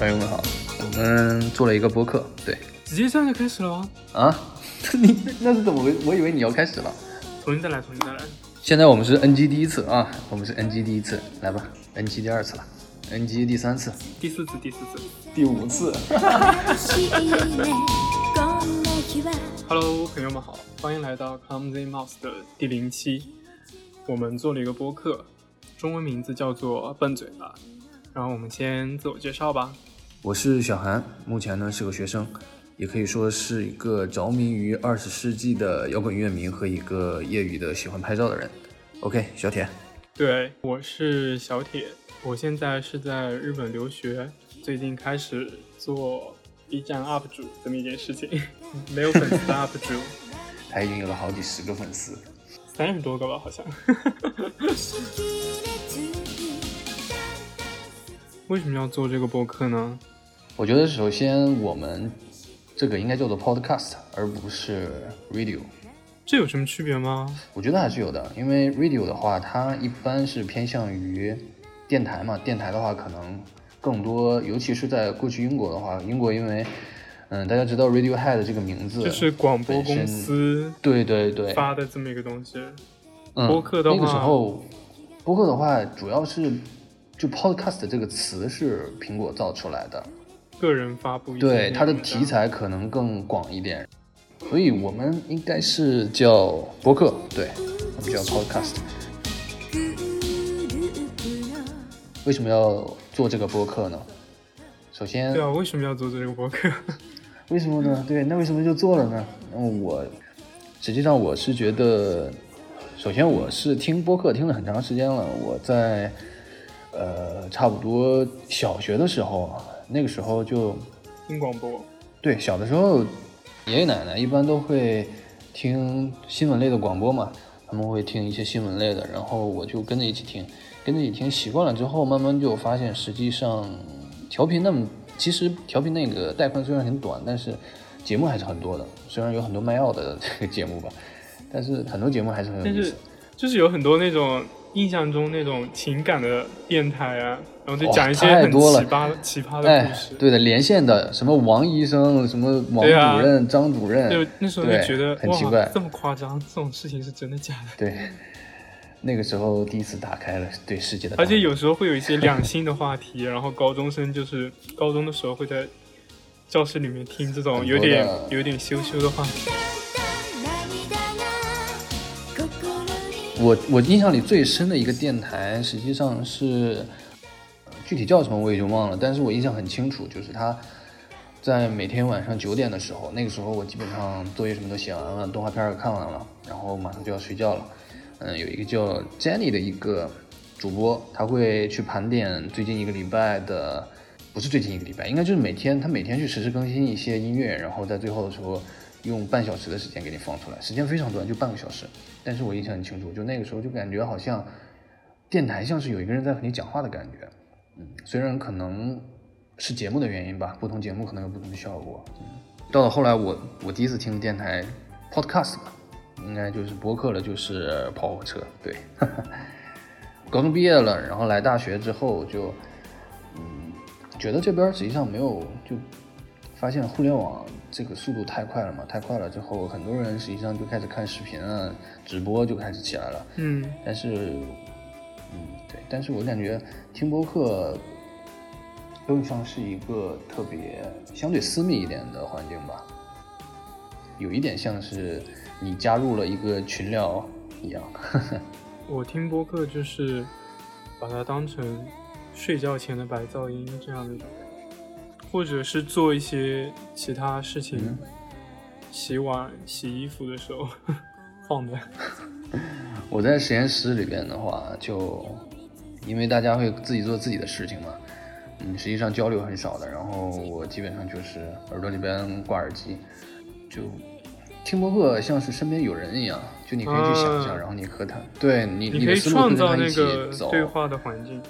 朋友们好，我们做了一个播客，对直接这样就开始了吗？啊，你那是怎么回？我以为你要开始了。重新再来，重新再来。现在我们是 NG 第一次啊，我们是 NG 第一次，来吧，NG 第二次了，NG 第三次，第四次，第四次。第五次。Hello，朋友们好，欢迎来到 Clumsy Mouse 的第零期。我们做了一个播客，中文名字叫做笨嘴巴。然后我们先自我介绍吧。我是小韩，目前呢是个学生，也可以说是一个着迷于二十世纪的摇滚乐迷和一个业余的喜欢拍照的人。OK，小铁，对，我是小铁，我现在是在日本留学，最近开始做 B 站 UP 主这么一件事情，没有粉丝的 UP 主，他已经有了好几十个粉丝。三十多个吧，好像。为什么要做这个播客呢？我觉得首先我们这个应该叫做 podcast，而不是 radio。这有什么区别吗？我觉得还是有的，因为 radio 的话，它一般是偏向于电台嘛。电台的话，可能更多，尤其是在过去英国的话，英国因为，嗯，大家知道 Radiohead 这个名字，就是广播公司对对对发的这么一个东西。嗯，播客的话，那个时候，播客的话，主要是就 podcast 这个词是苹果造出来的，个人发布对它的题材可能更广一点，所以我们应该是叫播客，对，我们叫 podcast。为什么要做这个播客呢？首先，对啊，为什么要做这个播客？为什么呢？对，那为什么就做了呢？嗯，我实际上我是觉得，首先我是听播客听了很长时间了。我在呃差不多小学的时候，那个时候就听广播，对小的时候，爷爷奶奶一般都会听新闻类的广播嘛，他们会听一些新闻类的，然后我就跟着一起听，跟着一起听习惯了之后，慢慢就发现实际上调频那么。其实调频那个带宽虽然很短，但是节目还是很多的。虽然有很多卖药的 这个节目吧，但是很多节目还是很有意思。就是有很多那种印象中那种情感的电台啊，然后就讲一些很奇葩奇葩的哎故事。，对的，连线的什么王医生，什么王主任、张主任，就那时候就觉得很奇怪哇，这么夸张，这种事情是真的假的？对，那个时候第一次打开了对世界的，而且有时候会有一些两性的话题，然后高中生就是高中的时候会在教室里面听这种有点有点羞羞的话题。我我印象里最深的一个电台，实际上是具体叫什么我也就忘了，但是我印象很清楚，就是他在每天晚上九点的时候，那个时候我基本上作业什么都写完了，动画片也看完了，然后马上就要睡觉了。嗯，有一个叫 Jenny 的一个主播，他会去盘点最近一个礼拜的，不是最近一个礼拜，应该就是每天他每天去实时更新一些音乐，然后在最后的时候用半小时的时间给你放出来，时间非常短，就半个小时。但是我印象很清楚，就那个时候就感觉好像电台像是有一个人在和你讲话的感觉。嗯，虽然可能是节目的原因吧，不同节目可能有不同的效果。嗯，到了后来我我第一次听电台 podcast 吧，应该就是播客了，就是跑火车。对，高中毕业了，然后来大学之后就嗯觉得这边实际上没有就发现互联网这个速度太快了嘛，太快了之后，很多人实际上就开始看视频啊，直播就开始起来了。嗯，但是，嗯，对，但是我感觉听播客更像是一个特别相对私密一点的环境吧，有一点像是你加入了一个群聊一样。我听播客就是把它当成睡觉前的白噪音这样的一种感觉，或者是做一些其他事情，嗯洗碗、洗衣服的时候放的。我在实验室里边的话，就因为大家会自己做自己的事情嘛，嗯，实际上交流很少的。然后我基本上就是耳朵里边挂耳机，就听播客像是身边有人一样，就你可以去想象，啊然后你和他，对你你可以的思路创造那会跟他一起个走。对话的环境。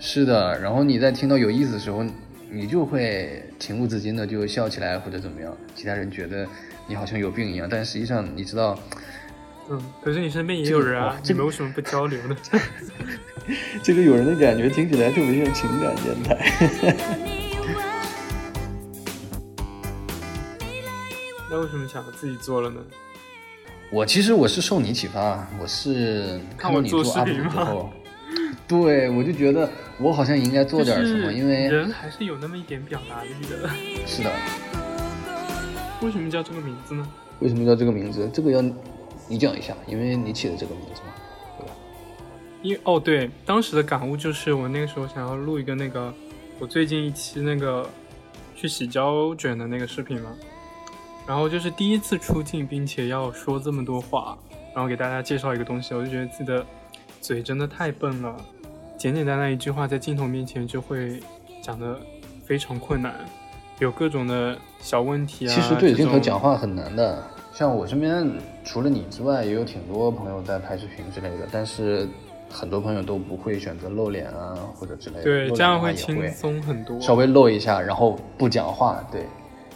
是的，然后你在听到有意思的时候，你就会情不自禁的就笑起来或者怎么样其他人觉得你好像有病一样。但实际上你知道嗯可是你身边也有人啊你们为什么不交流呢？这个有人的感觉听起来特别像情感电台。那为什么想自己做了呢？我其实我是受你启发我是看过你做阿例之后。对我就觉得我好像应该做点什么，因为人还是有那么一点表达力的。是的。为什么叫这个名字呢？为什么叫这个名字？这个要你讲一下，因为你起的这个名字嘛，对吧？因哦对，当时的感悟就是我那个时候想要录一个那个我最近一期那个去洗胶卷的那个视频嘛。然后就是第一次出镜，并且要说这么多话，然后给大家介绍一个东西，我就觉得自己的嘴真的太笨了，简简单单一句话在镜头面前就会讲的非常困难，有各种的小问题啊。其实对着镜头讲话很难的，像我身边除了你之外，也有挺多朋友在拍视频之类的，但是很多朋友都不会选择露脸啊或者之类的。对，这样会轻松很多。稍微露一下，然后不讲话，对。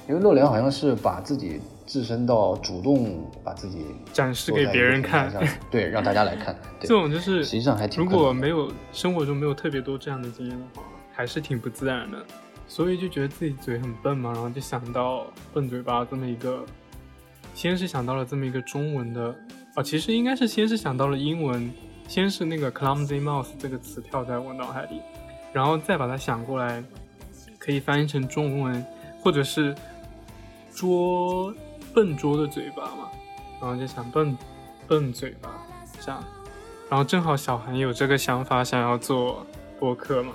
因为露脸好像是把自己自身到主动把自己展示给别人看，对，让大家来看。这种就是实际上还挺如果没有生活中没有特别多这样的经验的话，还是挺不自然的。所以就觉得自己嘴很笨嘛，然后就想到笨嘴巴这么一个，先是想到了这么一个中文的啊，其实应该是先是想到了英文，先是那个 clumsy mouth 这个词跳在我脑海里，然后再把它想过来，可以翻译成中文，或者是。拙笨拙的嘴巴嘛，然后就想笨笨嘴巴这样，然后正好小韩有这个想法，想要做播客嘛。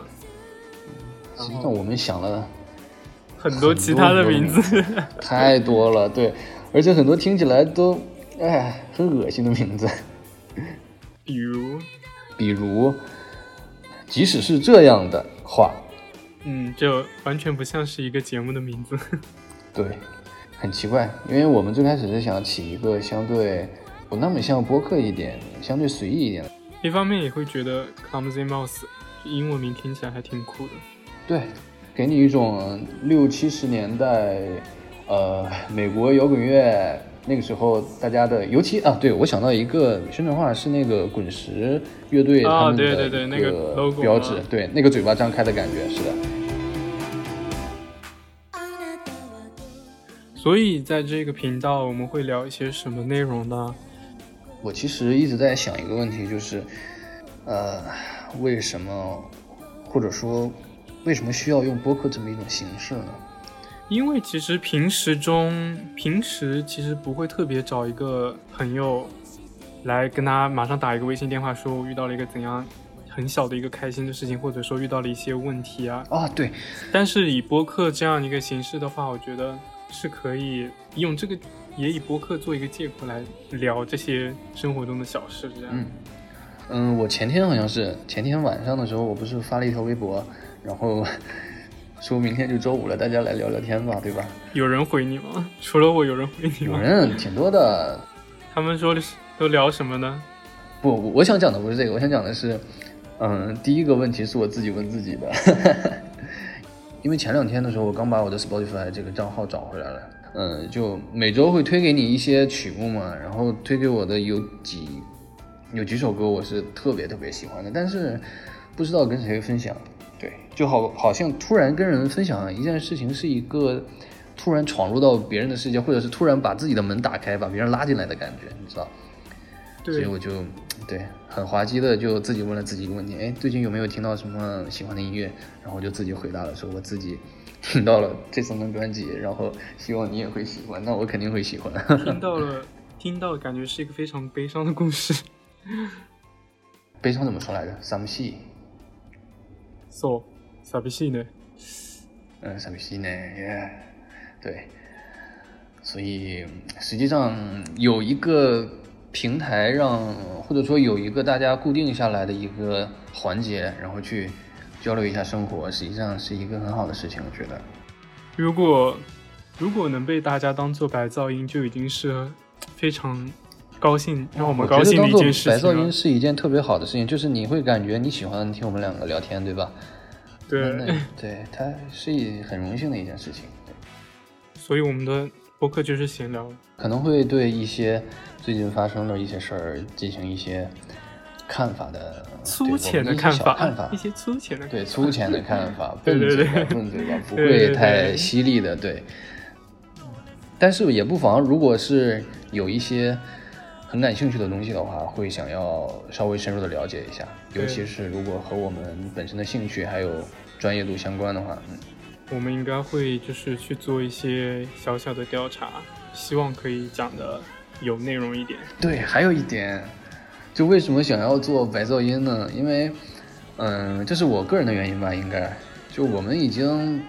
实际上我们想了很多其他的名字，太多了，对，而且很多听起来都哎很恶心的名字，比如？比如，即使是这样的话，嗯，就完全不像是一个节目的名字，对。很奇怪，因为我们最开始是想起一个相对不那么像播客一点、相对随意一点的。一方面也会觉得 Clumsy Mouse 英文名听起来还挺酷的。对，给你一种六七十年代，呃，美国摇滚乐那个时候大家的，尤其啊，对我想到一个宣传画是那个滚石乐队他们的那个标志，对，那个嘴巴张开的感觉，是的。所以，在这个频道，我们会聊一些什么内容呢？我其实一直在想一个问题，就是，呃，为什么，或者说，为什么需要用播客这么一种形式呢？因为其实平时中，平时其实不会特别找一个朋友来跟他马上打一个微信电话，说我遇到了一个怎样很小的一个开心的事情，或者说遇到了一些问题啊。啊，对。但是以播客这样一个形式的话，我觉得。是可以用这个，也以播客做一个借口来聊这些生活中的小事，这样。嗯嗯，我前天好像是前天晚上的时候，我不是发了一条微博，然后 说明天就周五了，大家来聊聊天吧，对吧？有人回你吗？除了我，有人回你吗？有人，挺多的。他们说的是都聊什么呢？不，我想讲的不是这个，我想讲的是，嗯，第一个问题是我自己问自己的。因为前两天的时候，我刚把我的 Spotify 这个账号找回来了。嗯，就每周会推给你一些曲目嘛，然后推给我的有几有几首歌，我是特别特别喜欢的，但是不知道跟谁分享。对，就好好像突然跟人分享一件事情，是一个突然闯入到别人的世界，或者是突然把自己的门打开，把别人拉进来的感觉，你知道？所以我就对很滑稽的就自己问了自己一个问题，哎，最近有没有听到什么喜欢的音乐？然后我就自己回答了，说我自己听到了这三张专辑，然后希望你也会喜欢，那我肯定会喜欢。听到了，听到感觉是一个非常悲伤的故事。悲伤怎么说来着？傻逼戏。So，傻逼戏呢？嗯，傻逼戏呢？耶，对。所以实际上有一个。平台让或者说有一个大家固定下来的一个环节，然后去交流一下生活，实际上是一个很好的事情。我觉得，如果如果能被大家当做白噪音，就已经是非常高兴，让我们高兴的一件事。白噪音是一件特别好的事情，就是你会感觉你喜欢听我们两个聊天，对吧？对，对，它是一很荣幸的一件事情。所以我们的播客就是闲聊，可能会对一些。最近发生的一些事儿，进行一些看法的粗浅的看法，看法一些粗浅的对粗浅的看法，笨嘴笨嘴吧，不会太犀利的，对。但是也不妨，如果是有一些很感兴趣的东西的话，会想要稍微深入的了解一下，尤其是如果和我们本身的兴趣还有专业度相关的话，嗯，我们应该会就是去做一些小小的调查，希望可以讲的有内容一点。对，还有一点，就为什么想要做白噪音呢？因为，嗯，这是我个人的原因吧，应该，就我们已经。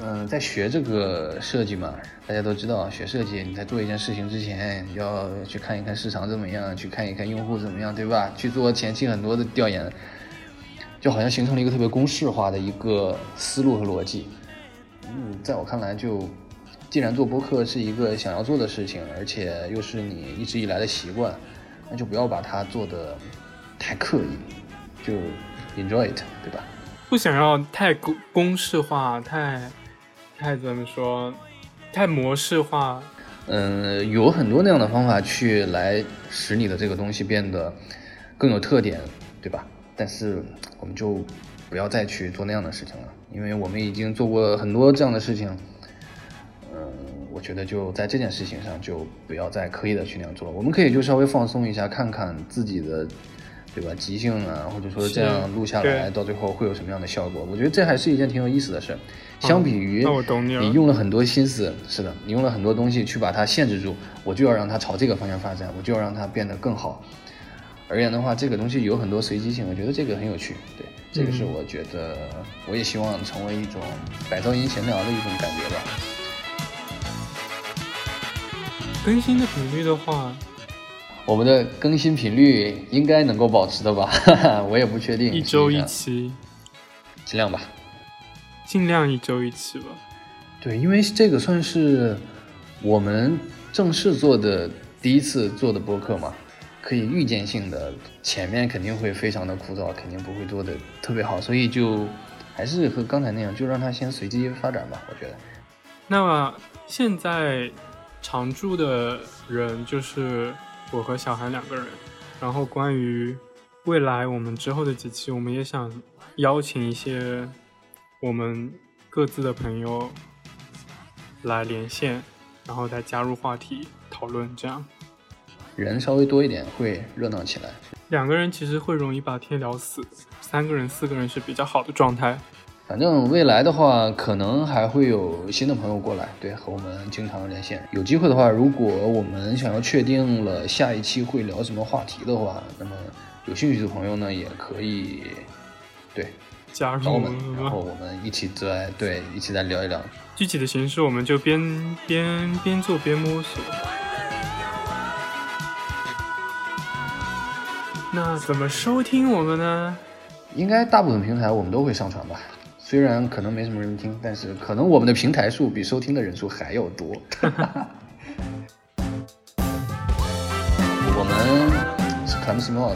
嗯，在学这个设计嘛，大家都知道，学设计你在做一件事情之前，要去看一看市场怎么样，去看一看用户怎么样，对吧？去做前期很多的调研，就好像形成了一个特别公式化的一个思路和逻辑。嗯，在我看来，就既然做播客是一个想要做的事情，而且又是你一直以来的习惯，那就不要把它做的太刻意，就 enjoy it，对吧？不想要太公公式化，太太怎么说，太模式化。嗯，有很多那样的方法去来使你的这个东西变得更有特点，对吧？但是我们就不要再去做那样的事情了，因为我们已经做过很多这样的事情。嗯，我觉得就在这件事情上就不要再刻意的去那样做了。我们可以就稍微放松一下，看看自己的。对吧？即兴啊，或者说这样录下来，到最后会有什么样的效果？我觉得这还是一件挺有意思的事。相比于你用了很多心思，是的，你用了很多东西去把它限制住，我就要让它朝这个方向发展，我就要让它变得更好。而言的话，这个东西有很多随机性，我觉得这个很有趣。对，这个是我觉得我也希望成为一种百噪音闲聊的一种感觉吧。更新的频率的话。我们的更新频率应该能够保持的吧？我也不确定。一周一期，尽量吧。尽量一周一期吧。对，因为这个算是我们正式做的第一次做的播客嘛，可以预见性的，前面肯定会非常的枯燥，肯定不会做的特别好，所以就还是和刚才那样，就让它先随机发展吧。我觉得。那么现在常驻的人就是。我和小韩两个人，然后关于未来我们之后的几期，我们也想邀请一些我们各自的朋友来连线，然后再加入话题讨论，这样人稍微多一点会热闹起来。两个人其实会容易把天聊死，三个人、四个人是比较好的状态。反正未来的话，可能还会有新的朋友过来，对，和我们经常连线。有机会的话，如果我们想要确定了下一期会聊什么话题的话，那么有兴趣的朋友呢，也可以对加入我们，然后我们一起再对一起再聊一聊。具体的形式，我们就边边边做边摸索。那怎么收听我们呢？应该大部分平台我们都会上传吧。虽然可能没什么人听，但是可能我们的平台数比收听的人数还要多。我们是 Come Small，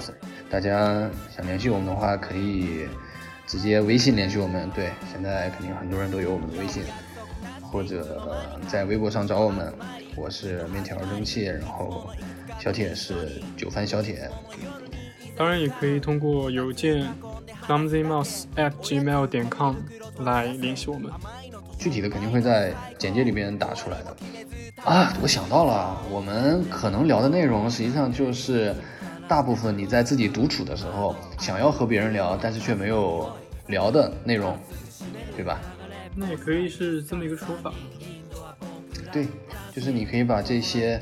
大家想联系我们的话，可以直接微信联系我们。对，现在肯定很多人都有我们的微信，或者在微博上找我们。我是面条蒸汽，然后小铁是九番小铁。当然也可以通过邮件。clumsymouse@gmail 点 com 来联系我们，具体的肯定会在简介里边打出来的。啊，我想到了，我们可能聊的内容实际上就是大部分你在自己独处的时候想要和别人聊，但是却没有聊的内容，对吧？那也可以是这么一个说法。对，就是你可以把这些，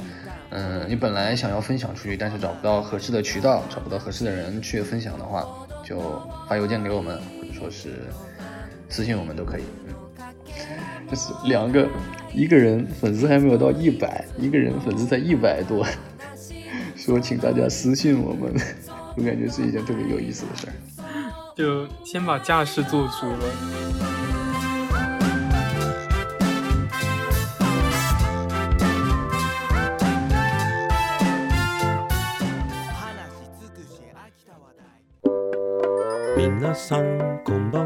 嗯，你本来想要分享出去，但是找不到合适的渠道，找不到合适的人去分享的话。就发邮件给我们，或者说是私信我们都可以。就是两个，一个人粉丝还没有到一百，一个人粉丝才一百多，说请大家私信我们，我感觉是一件特别有意思的事儿。就先把架势做足了。さんこんばんは。